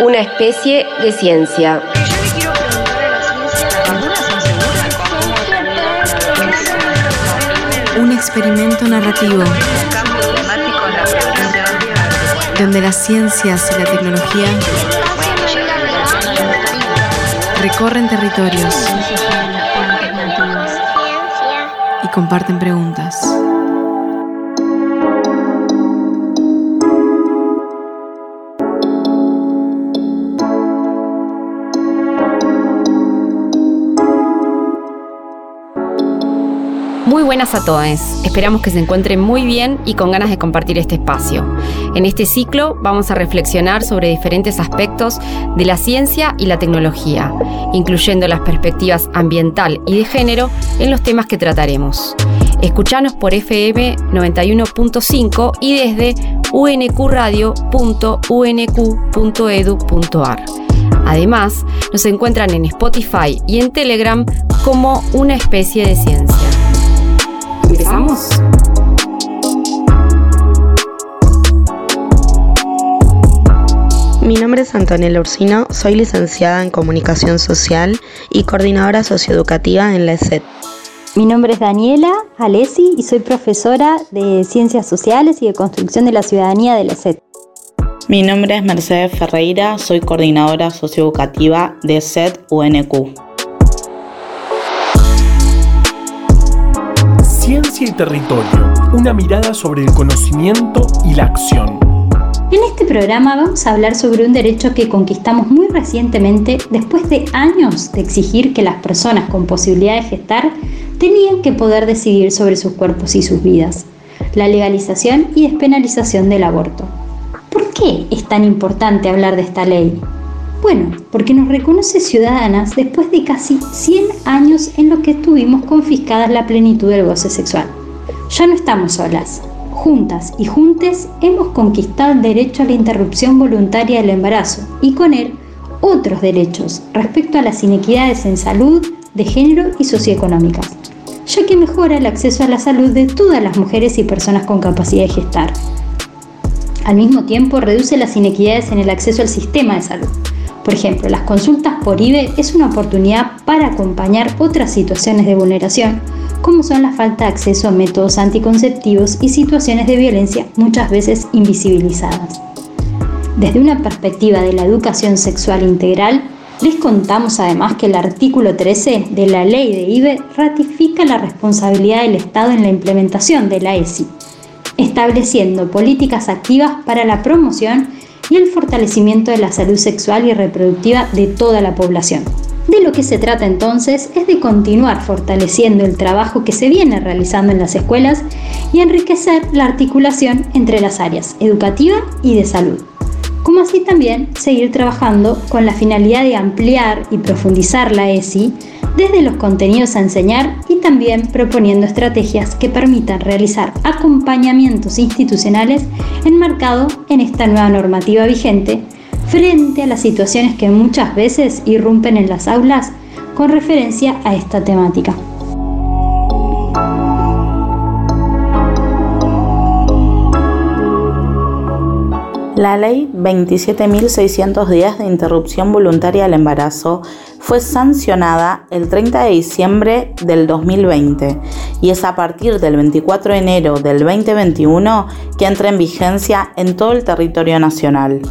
una especie de ciencia. Un experimento narrativo donde las ciencias y la tecnología recorren territorios y comparten preguntas. Buenas a todos. Esperamos que se encuentren muy bien y con ganas de compartir este espacio. En este ciclo vamos a reflexionar sobre diferentes aspectos de la ciencia y la tecnología, incluyendo las perspectivas ambiental y de género en los temas que trataremos. Escuchanos por FM 91.5 y desde unqradio.unq.edu.ar. Además, nos encuentran en Spotify y en Telegram como una especie de ciencia. ¿Empezamos? Mi nombre es Antonella Ursino, soy licenciada en Comunicación Social y coordinadora socioeducativa en la ESET. Mi nombre es Daniela Alesi y soy profesora de Ciencias Sociales y de Construcción de la Ciudadanía de la ESET. Mi nombre es Mercedes Ferreira, soy coordinadora socioeducativa de SET UNQ. Y territorio, una mirada sobre el conocimiento y la acción. En este programa vamos a hablar sobre un derecho que conquistamos muy recientemente después de años de exigir que las personas con posibilidad de gestar tenían que poder decidir sobre sus cuerpos y sus vidas, la legalización y despenalización del aborto. ¿Por qué es tan importante hablar de esta ley? Bueno, porque nos reconoce ciudadanas después de casi 100 años en los que tuvimos confiscadas la plenitud del goce sexual. Ya no estamos solas. Juntas y juntes hemos conquistado el derecho a la interrupción voluntaria del embarazo y con él otros derechos respecto a las inequidades en salud, de género y socioeconómicas, ya que mejora el acceso a la salud de todas las mujeres y personas con capacidad de gestar. Al mismo tiempo, reduce las inequidades en el acceso al sistema de salud, por ejemplo, las consultas por IBE es una oportunidad para acompañar otras situaciones de vulneración, como son la falta de acceso a métodos anticonceptivos y situaciones de violencia muchas veces invisibilizadas. Desde una perspectiva de la educación sexual integral, les contamos además que el artículo 13 de la ley de IBE ratifica la responsabilidad del Estado en la implementación de la ESI, estableciendo políticas activas para la promoción y el fortalecimiento de la salud sexual y reproductiva de toda la población. De lo que se trata entonces es de continuar fortaleciendo el trabajo que se viene realizando en las escuelas y enriquecer la articulación entre las áreas educativa y de salud, como así también seguir trabajando con la finalidad de ampliar y profundizar la ESI desde los contenidos a enseñar y también proponiendo estrategias que permitan realizar acompañamientos institucionales enmarcados en esta nueva normativa vigente frente a las situaciones que muchas veces irrumpen en las aulas con referencia a esta temática. La ley 27.610 de interrupción voluntaria del embarazo fue sancionada el 30 de diciembre del 2020 y es a partir del 24 de enero del 2021 que entra en vigencia en todo el territorio nacional.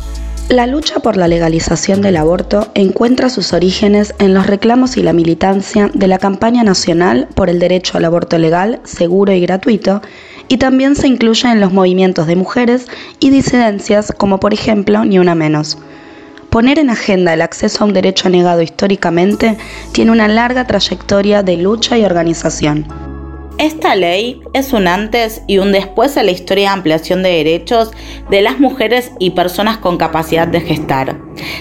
La lucha por la legalización del aborto encuentra sus orígenes en los reclamos y la militancia de la campaña nacional por el derecho al aborto legal, seguro y gratuito y también se incluye en los movimientos de mujeres y disidencias como por ejemplo Ni Una Menos. Poner en agenda el acceso a un derecho negado históricamente tiene una larga trayectoria de lucha y organización. Esta ley es un antes y un después en la historia de ampliación de derechos de las mujeres y personas con capacidad de gestar,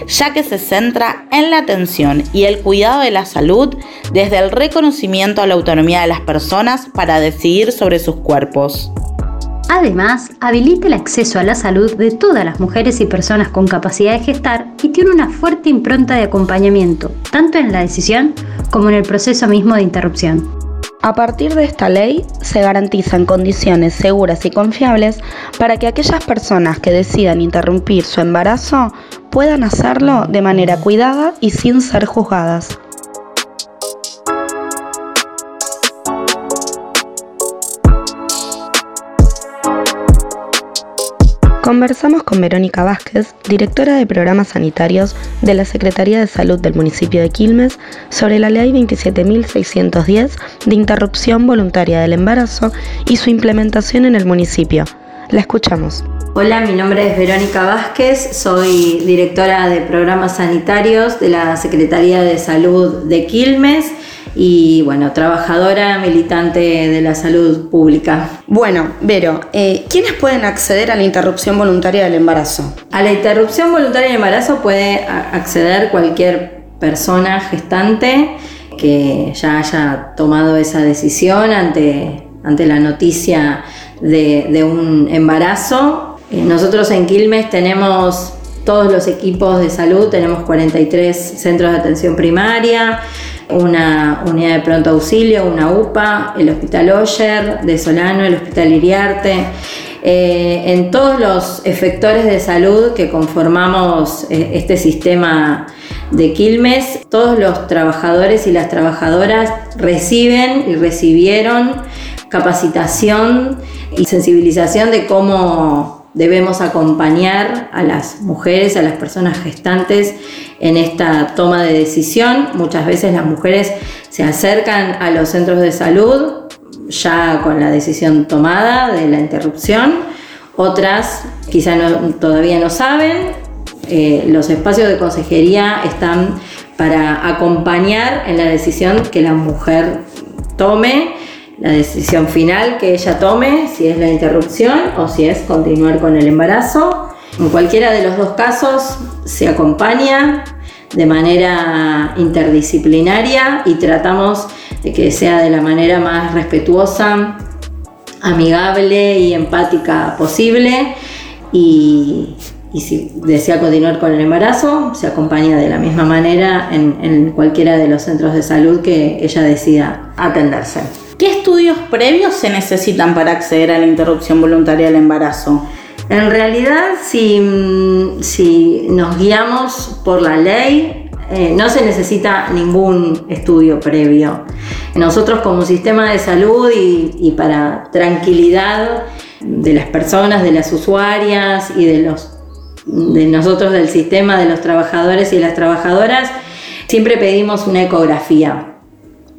ya que se centra en la atención y el cuidado de la salud desde el reconocimiento a la autonomía de las personas para decidir sobre sus cuerpos. Además, habilita el acceso a la salud de todas las mujeres y personas con capacidad de gestar y tiene una fuerte impronta de acompañamiento, tanto en la decisión como en el proceso mismo de interrupción. A partir de esta ley se garantizan condiciones seguras y confiables para que aquellas personas que decidan interrumpir su embarazo puedan hacerlo de manera cuidada y sin ser juzgadas. Conversamos con Verónica Vázquez, directora de programas sanitarios de la Secretaría de Salud del municipio de Quilmes, sobre la Ley 27.610 de interrupción voluntaria del embarazo y su implementación en el municipio. La escuchamos. Hola, mi nombre es Verónica Vázquez, soy directora de programas sanitarios de la Secretaría de Salud de Quilmes y bueno, trabajadora militante de la salud pública. Bueno, Vero, eh, ¿quiénes pueden acceder a la interrupción voluntaria del embarazo? A la interrupción voluntaria del embarazo puede acceder cualquier persona gestante que ya haya tomado esa decisión ante, ante la noticia de, de un embarazo. Eh, nosotros en Quilmes tenemos todos los equipos de salud, tenemos 43 centros de atención primaria, una unidad de pronto auxilio, una UPA, el Hospital Oyer de Solano, el Hospital Iriarte. Eh, en todos los efectores de salud que conformamos eh, este sistema de Quilmes, todos los trabajadores y las trabajadoras reciben y recibieron capacitación y sensibilización de cómo debemos acompañar a las mujeres, a las personas gestantes en esta toma de decisión. Muchas veces las mujeres se acercan a los centros de salud ya con la decisión tomada de la interrupción. Otras quizá todavía no saben. Eh, los espacios de consejería están para acompañar en la decisión que la mujer tome la decisión final que ella tome, si es la interrupción o si es continuar con el embarazo. En cualquiera de los dos casos se acompaña de manera interdisciplinaria y tratamos de que sea de la manera más respetuosa, amigable y empática posible. Y, si desea continuar con el embarazo, se acompaña de la misma manera en, en cualquiera de los centros de salud que ella decida atenderse. ¿Qué estudios previos se necesitan para acceder a la interrupción voluntaria del embarazo? En realidad, si, nos guiamos por la ley, eh, no se necesita ningún estudio previo. Nosotros como sistema de salud y, para tranquilidad de las personas, de las usuarias y de, los, de nosotros del sistema, de los trabajadores y las trabajadoras, siempre pedimos una ecografía.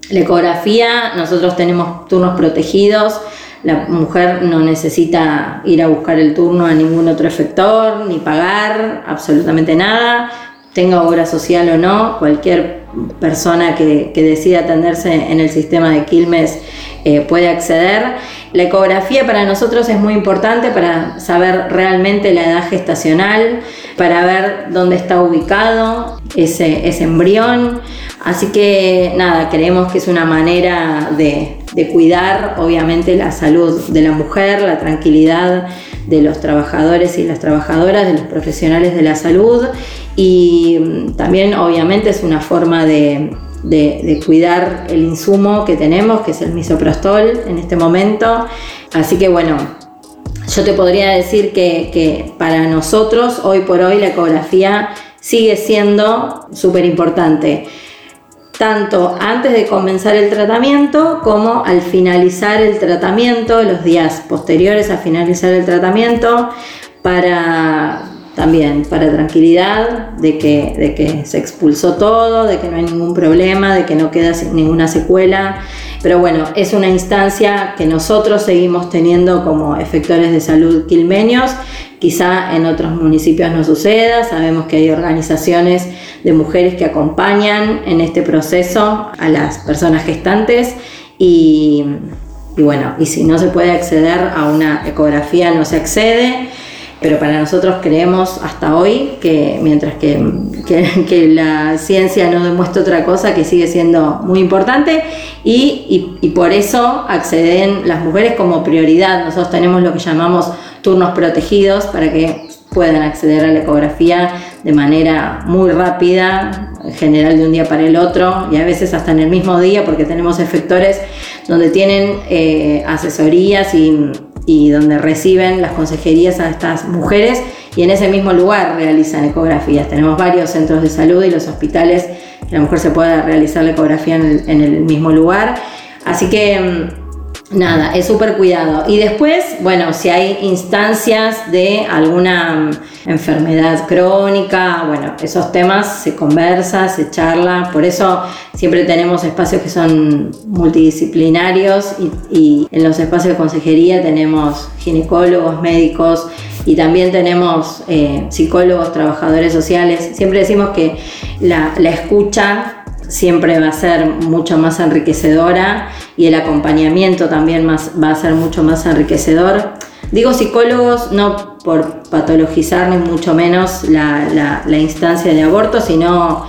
La ecografía, nosotros tenemos turnos protegidos, la mujer no necesita ir a buscar el turno a ningún otro efector, ni pagar absolutamente nada, tenga obra social o no, cualquier persona que, decida atenderse en el sistema de Quilmes eh, puede acceder. La ecografía para nosotros es muy importante para saber realmente la edad gestacional, para ver dónde está ubicado ese, ese embrión. Así que nada, creemos que es una manera de, cuidar obviamente la salud de la mujer, la tranquilidad de los trabajadores y las trabajadoras, de los profesionales de la salud y mm, también obviamente es una forma de, cuidar el insumo que tenemos, que es el misoprostol en este momento. Así que bueno, yo te podría decir que, que para nosotros hoy por hoy la ecografía sigue siendo súper importante tanto antes de comenzar el tratamiento como al finalizar el tratamiento, los días posteriores a finalizar el tratamiento, para también para tranquilidad de que, de que se expulsó todo, de que no hay ningún problema, de que no queda ninguna secuela. Pero bueno, es una instancia que nosotros seguimos teniendo como efectores de salud quilmeños. Quizá en otros municipios no suceda, sabemos que hay organizaciones de mujeres que acompañan en este proceso a las personas gestantes y, y bueno, y si no se puede acceder a una ecografía, no se accede pero para nosotros creemos hasta hoy que mientras que, que, la ciencia no demuestra otra cosa, que sigue siendo muy importante y, y, por eso acceden las mujeres como prioridad. Nosotros tenemos lo que llamamos turnos protegidos para que puedan acceder a la ecografía de manera muy rápida, en general de un día para el otro y a veces hasta en el mismo día porque tenemos efectores donde tienen eh, asesorías y y donde reciben las consejerías a estas mujeres y en ese mismo lugar realizan ecografías. Tenemos varios centros de salud y los hospitales que la mujer se pueda realizar la ecografía en el, mismo lugar. Así que mm, nada, es súper cuidado. Y después, bueno, si hay instancias de alguna mm, enfermedad crónica, bueno, esos temas se conversa, se charla, por eso siempre tenemos espacios que son multidisciplinarios y, en los espacios de consejería tenemos ginecólogos, médicos, y también tenemos eh, psicólogos, trabajadores sociales. Siempre decimos que la, escucha siempre va a ser mucho más enriquecedora y el acompañamiento también más, va a ser mucho más enriquecedor. Digo psicólogos no por patologizar ni mucho menos la, la, instancia de aborto, sino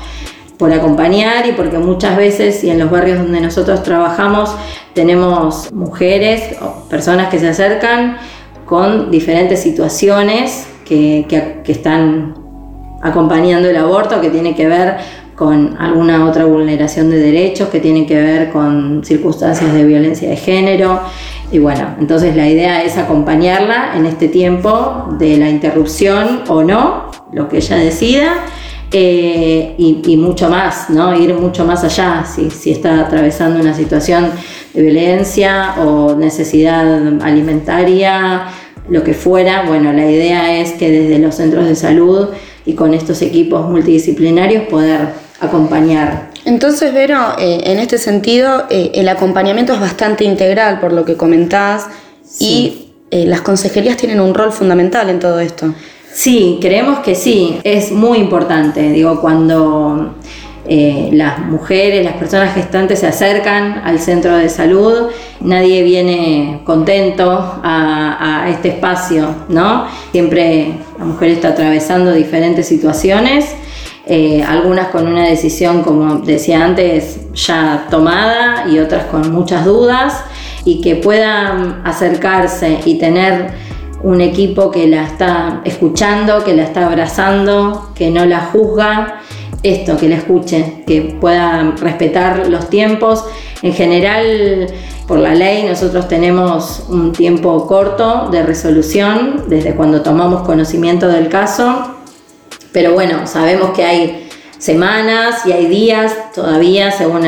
por acompañar y porque muchas veces y en los barrios donde nosotros trabajamos tenemos mujeres o personas que se acercan con diferentes situaciones que, están acompañando el aborto, que tiene que ver con alguna otra vulneración de derechos, que tiene que ver con circunstancias de violencia de género. Y bueno, entonces la idea es acompañarla en este tiempo de la interrupción o no, lo que ella decida, eh, y, mucho más, ¿no? Ir mucho más allá, si, si está atravesando una situación de violencia o necesidad alimentaria, lo que fuera. Bueno, la idea es que desde los centros de salud y con estos equipos multidisciplinarios poder acompañar. Entonces, Vero, eh, en este sentido, eh, el acompañamiento es bastante integral por lo que comentás y eh, las consejerías tienen un rol fundamental en todo esto. Sí, creemos que sí, es muy importante. Digo, cuando eh, las mujeres, las personas gestantes se acercan al centro de salud, nadie viene contento a, este espacio, ¿no? Siempre la mujer está atravesando diferentes situaciones, eh, algunas con una decisión, como decía antes, ya tomada y otras con muchas dudas, y que puedan acercarse y tener un equipo que la está escuchando, que la está abrazando, que no la juzga. Esto, que la escuche, que pueda respetar los tiempos. En general, por la ley, nosotros tenemos un tiempo corto de resolución desde cuando tomamos conocimiento del caso, pero bueno, sabemos que hay semanas y hay días todavía según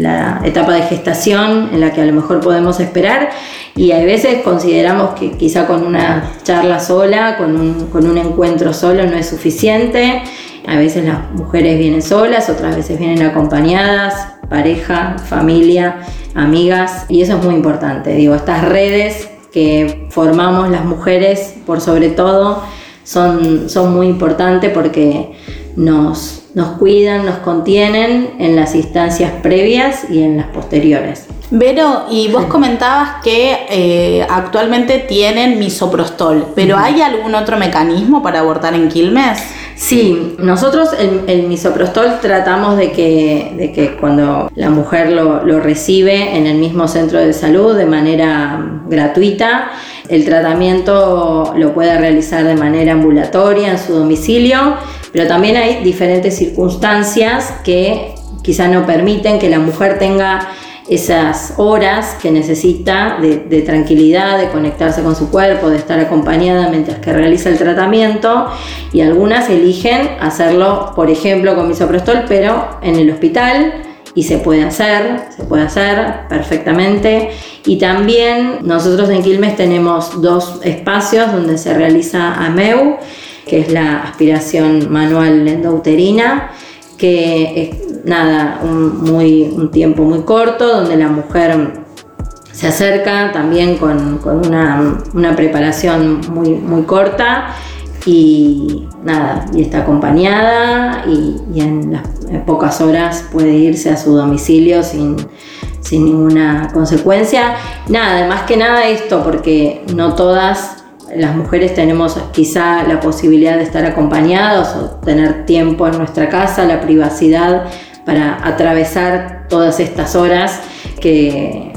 la etapa de gestación en la que a lo mejor podemos esperar. Y a veces consideramos que quizá con una charla sola, con un, con un encuentro solo no es suficiente. A veces las mujeres vienen solas, otras veces vienen acompañadas, pareja, familia, amigas, y eso es muy importante. Digo, estas redes que formamos las mujeres, por sobre todo, son, son muy importantes porque nos, nos cuidan, nos contienen en las instancias previas y en las posteriores. Vero, y vos comentabas que eh, actualmente tienen misoprostol, pero ¿hay algún otro mecanismo para abortar en Quilmes? Sí, nosotros el, misoprostol tratamos de que, de que cuando la mujer lo, lo, recibe en el mismo centro de salud de manera gratuita, el tratamiento lo pueda realizar de manera ambulatoria en su domicilio, pero también hay diferentes circunstancias que quizá no permiten que la mujer tenga esas horas que necesita de, tranquilidad, de conectarse con su cuerpo, de estar acompañada mientras que realiza el tratamiento y algunas eligen hacerlo, por ejemplo, con misoprostol, pero en el hospital y se puede hacer, se puede hacer perfectamente. Y también nosotros en Quilmes tenemos dos espacios donde se realiza AMEU, que es la aspiración manual endouterina, que es nada, un, muy, un tiempo muy corto donde la mujer se acerca también con, una, preparación muy, muy corta y nada, y está acompañada y, en las pocas horas puede irse a su domicilio sin, sin ninguna consecuencia. Nada, más que nada esto, porque no todas las mujeres tenemos quizá la posibilidad de estar acompañados o tener tiempo en nuestra casa, la privacidad para atravesar todas estas horas que,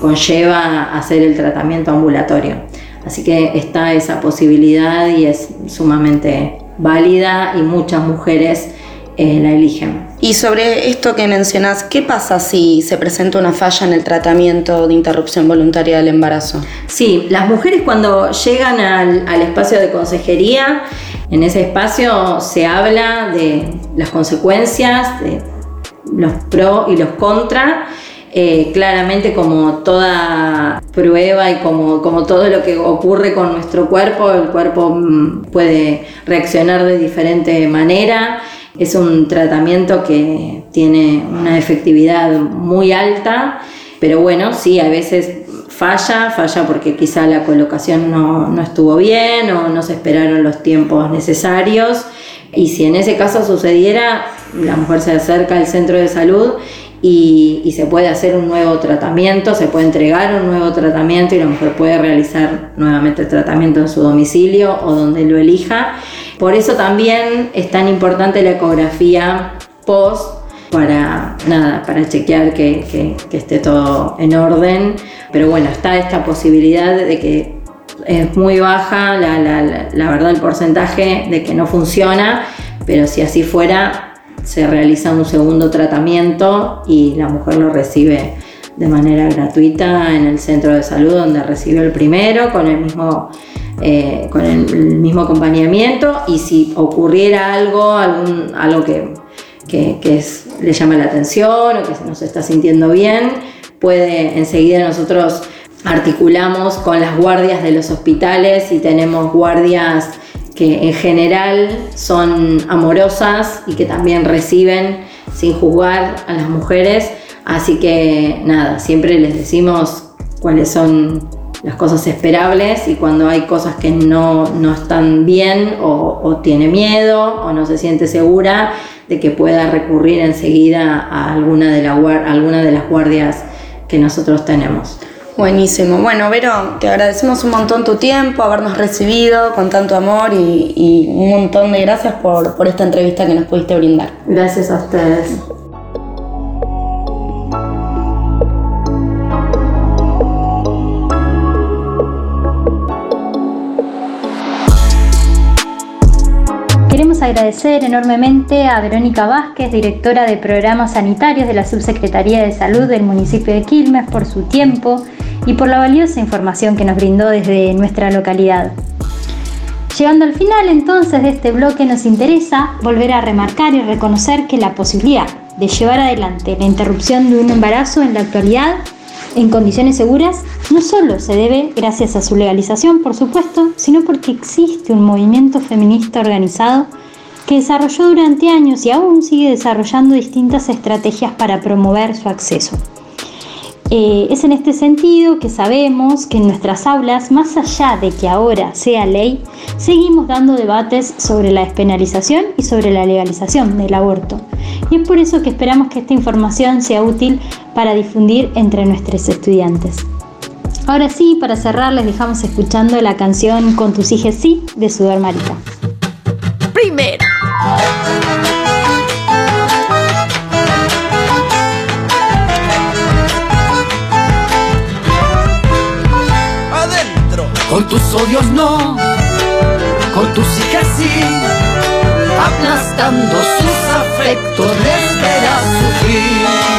conlleva hacer el tratamiento ambulatorio. Así que está esa posibilidad y es sumamente válida y muchas mujeres eh, la eligen. Y sobre esto que mencionás, ¿qué pasa si se presenta una falla en el tratamiento de interrupción voluntaria del embarazo? Sí, las mujeres cuando llegan al, al espacio de consejería, en ese espacio se habla de las consecuencias, de los pros y los contras eh, claramente como toda prueba y como, como todo lo que ocurre con nuestro cuerpo, el cuerpo mm, puede reaccionar de diferente manera. Es un tratamiento que tiene una efectividad muy alta, pero bueno, sí, a veces falla, falla porque quizá la colocación no, no estuvo bien o no se esperaron los tiempos necesarios. Y si en ese caso sucediera, la mujer se acerca al centro de salud y, se puede hacer un nuevo tratamiento, se puede entregar un nuevo tratamiento y la mujer puede realizar nuevamente el tratamiento en su domicilio o donde lo elija. Por eso también es tan importante la ecografía post para nada, para chequear que, esté todo en orden. Pero bueno, está esta posibilidad de que es muy baja la, la verdad el porcentaje de que no funciona, pero si así fuera, se realiza un segundo tratamiento y la mujer lo recibe de manera gratuita en el centro de salud donde recibió el primero con el mismo, eh, con el, mismo acompañamiento y si ocurriera algo, algún, algo que, le llama la atención o que no se está sintiendo bien, puede enseguida nosotros articulamos con las guardias de los hospitales y tenemos guardias que en general son amorosas y que también reciben sin juzgar a las mujeres. Así que nada, siempre les decimos cuáles son las cosas esperables y cuando hay cosas que no, están bien o, tiene miedo o no se siente segura de que pueda recurrir enseguida a alguna de, la, alguna de las guardias que nosotros tenemos. Buenísimo. Bueno, Vero, te agradecemos un montón tu tiempo, habernos recibido con tanto amor y, un montón de gracias por, por esta entrevista que nos pudiste brindar. Gracias a ustedes. Queremos agradecer enormemente a Verónica Vázquez, directora de Programas Sanitarios de la Subsecretaría de Salud del municipio de Quilmes, por su tiempo y por la valiosa información que nos brindó desde nuestra localidad. Llegando al final entonces de este bloque nos interesa volver a remarcar y reconocer que la posibilidad de llevar adelante la interrupción de un embarazo en la actualidad en condiciones seguras no solo se debe gracias a su legalización, por supuesto, sino porque existe un movimiento feminista organizado que desarrolló durante años y aún sigue desarrollando distintas estrategias para promover su acceso. Eh, es en este sentido que sabemos que en nuestras aulas, más allá de que ahora sea ley, seguimos dando debates sobre la despenalización y sobre la legalización del aborto. Y es por eso que esperamos que esta información sea útil para difundir entre nuestros estudiantes. Ahora sí, para cerrar, les dejamos escuchando la canción Con tus hijos sí de Sudor Marica. Tus odios no, con tus hijas sí, aplastando sus afectos les verás sufrir.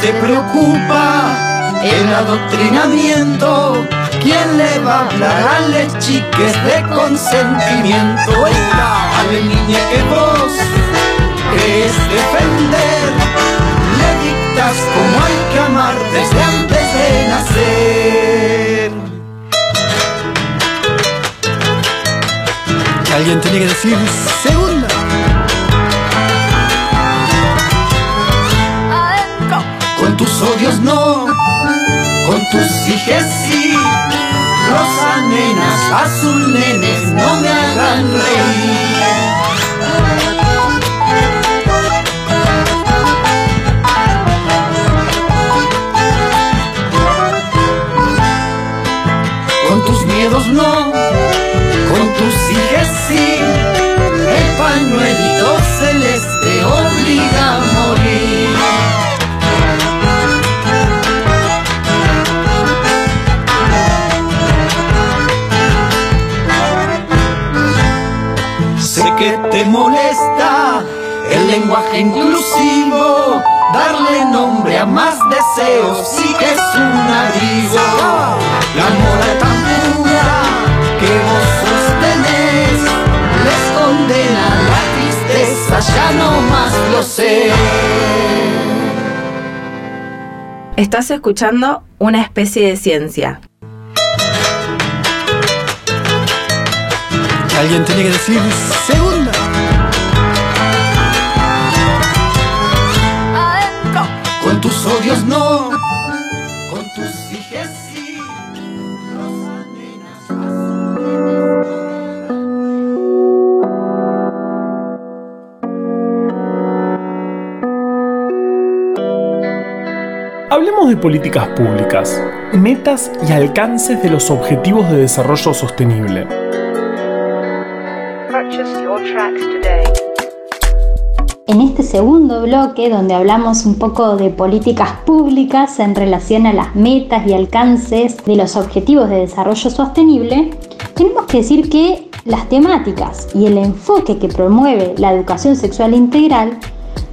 Te preocupa el adoctrinamiento. ¿Quién le va a hablar a las chiques de consentimiento? Oiga, a la niña que vos crees defender, le dictas cómo hay que amar desde antes de nacer. alguien tiene que decir Con tus odios no, con tus hijes sí. Rosa nenas, azul nenes, no me hagan reír. con tus miedos no, con tus hijes sí, el pañuelito celeste obliga a morir. Lenguaje inclusivo, darle nombre a más deseos, sí que es un abrigo. La moda tan pura que vos sostenés, les condena la tristeza, ya no más lo sé. Estás escuchando una especie de ciencia. Alguien tiene que decir segunda. Políticas públicas, metas y alcances de los objetivos de desarrollo sostenible. En este segundo bloque, donde hablamos un poco de políticas públicas en relación a las metas y alcances de los objetivos de desarrollo sostenible, tenemos que decir que las temáticas y el enfoque que promueve la educación sexual integral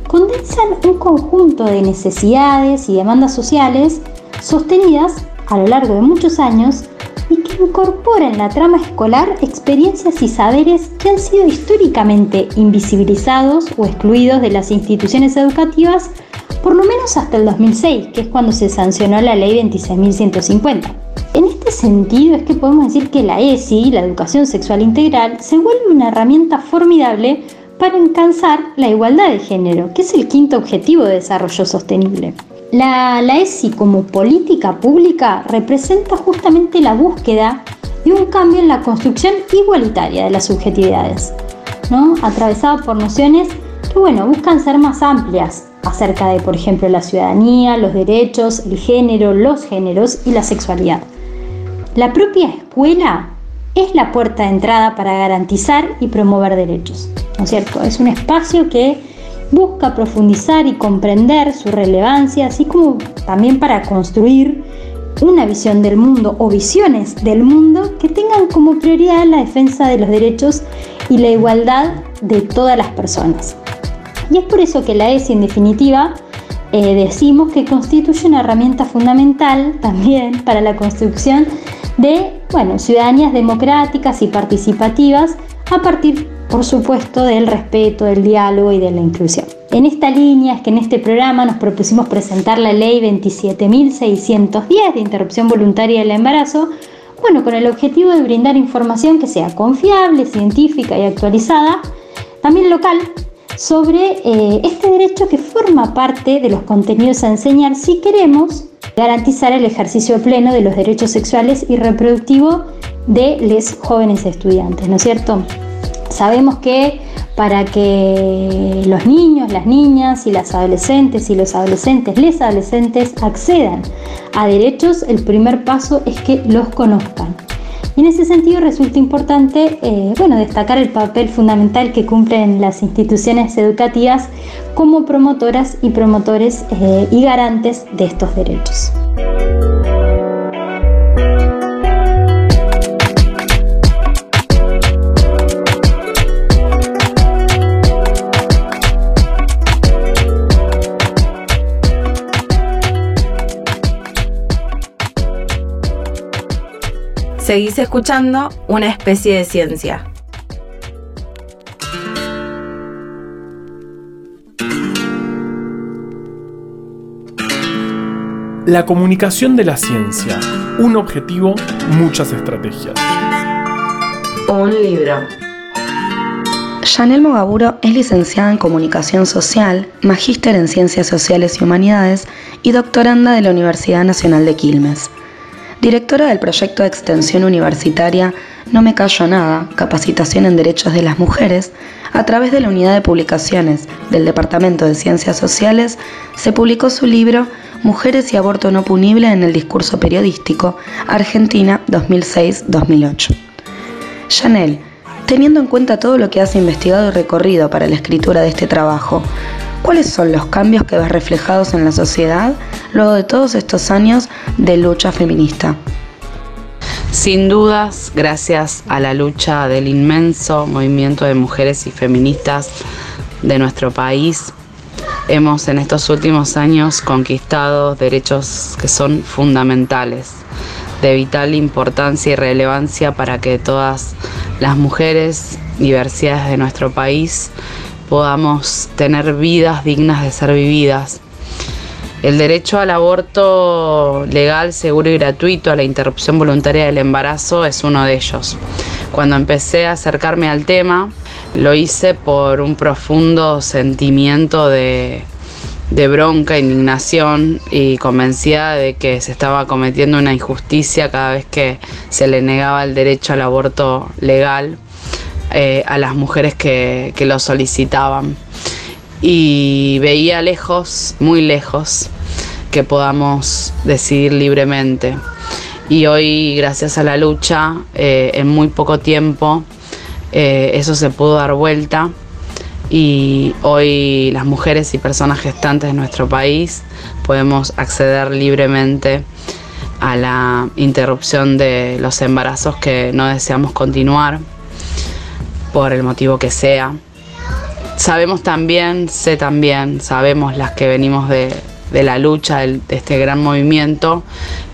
condensan un conjunto de necesidades y demandas sociales sostenidas a lo largo de muchos años y que incorpora en la trama escolar experiencias y saberes que han sido históricamente invisibilizados o excluidos de las instituciones educativas por lo menos hasta el 2006, que es cuando se sancionó la ley 26.150. En este sentido es que podemos decir que la ESI, la educación sexual integral, se vuelve una herramienta formidable para alcanzar la igualdad de género, que es el quinto objetivo de desarrollo sostenible. La, la ESI como política pública representa justamente la búsqueda de un cambio en la construcción igualitaria de las subjetividades, ¿no? atravesada por nociones que bueno, buscan ser más amplias acerca de, por ejemplo, la ciudadanía, los derechos, el género, los géneros y la sexualidad. La propia escuela es la puerta de entrada para garantizar y promover derechos, ¿no es cierto? Es un espacio que busca profundizar y comprender su relevancia, así como también para construir una visión del mundo o visiones del mundo que tengan como prioridad la defensa de los derechos y la igualdad de todas las personas. Y es por eso que la ESI en definitiva eh, decimos que constituye una herramienta fundamental también para la construcción de bueno, ciudadanías democráticas y participativas a partir por supuesto, del respeto, del diálogo y de la inclusión. En esta línea es que en este programa nos propusimos presentar la ley 27.610 de interrupción voluntaria del embarazo, bueno, con el objetivo de brindar información que sea confiable, científica y actualizada, también local, sobre eh, este derecho que forma parte de los contenidos a enseñar si queremos garantizar el ejercicio pleno de los derechos sexuales y reproductivos de los jóvenes estudiantes, ¿no es cierto? Sabemos que para que los niños, las niñas y las adolescentes y los adolescentes, les adolescentes accedan a derechos, el primer paso es que los conozcan. Y en ese sentido resulta importante eh, bueno, destacar el papel fundamental que cumplen las instituciones educativas como promotoras y promotores eh, y garantes de estos derechos. Seguís escuchando una especie de ciencia. La comunicación de la ciencia. Un objetivo, muchas estrategias. Un libro. Janel Mogaburo es licenciada en Comunicación Social, magíster en Ciencias Sociales y Humanidades y doctoranda de la Universidad Nacional de Quilmes. Directora del proyecto de extensión universitaria No me callo nada, capacitación en derechos de las mujeres, a través de la unidad de publicaciones del Departamento de Ciencias Sociales, se publicó su libro Mujeres y aborto no punible en el discurso periodístico, Argentina 2006-2008. Janel, teniendo en cuenta todo lo que has investigado y recorrido para la escritura de este trabajo, ¿cuáles son los cambios que ves reflejados en la sociedad luego de todos estos años de lucha feminista? Sin dudas, gracias a la lucha del inmenso movimiento de mujeres y feministas de nuestro país, hemos en estos últimos años conquistado derechos que son fundamentales, de vital importancia y relevancia para que todas las mujeres diversidades de nuestro país podamos tener vidas dignas de ser vividas. El derecho al aborto legal, seguro y gratuito, a la interrupción voluntaria del embarazo es uno de ellos. Cuando empecé a acercarme al tema, lo hice por un profundo sentimiento de, bronca, indignación y convencida de que se estaba cometiendo una injusticia cada vez que se le negaba el derecho al aborto legal eh, a las mujeres que lo solicitaban. Y veía lejos, muy lejos, que podamos decidir libremente. Y hoy, gracias a la lucha, eh, en muy poco tiempo, eh, eso se pudo dar vuelta y hoy las mujeres y personas gestantes de nuestro país podemos acceder libremente a la interrupción de los embarazos que no deseamos continuar por el motivo que sea. Sabemos también, sé también, sabemos las que venimos de, la lucha, de este gran movimiento,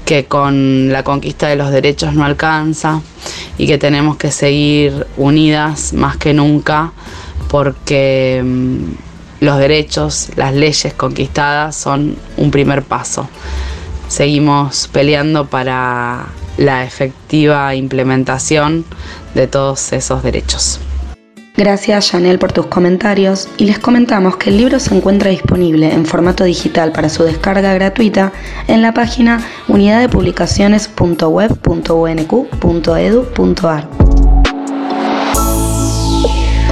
que con la conquista de los derechos no alcanza y que tenemos que seguir unidas más que nunca porque mm, los derechos, las leyes conquistadas son un primer paso. Seguimos peleando para la efectiva implementación de todos esos derechos. Gracias Janel por tus comentarios y les comentamos que el libro se encuentra disponible en formato digital para su descarga gratuita en la página unidaddepublicaciones.web.unq.edu.ar.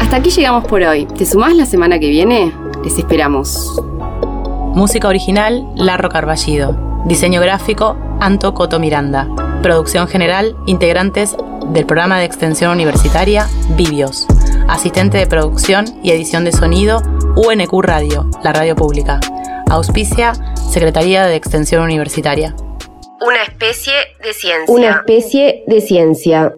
Hasta aquí llegamos por hoy. ¿Te sumás la semana que viene? Les esperamos. Música original, Larro Carballido. Diseño gráfico, Anto Coto Miranda. Producción general, integrantes del programa de extensión universitaria, Vivios asistente de producción y edición de sonido, UNQ Radio, la radio pública. Auspicia, Secretaría de Extensión Universitaria. Una especie de ciencia. Una especie de ciencia.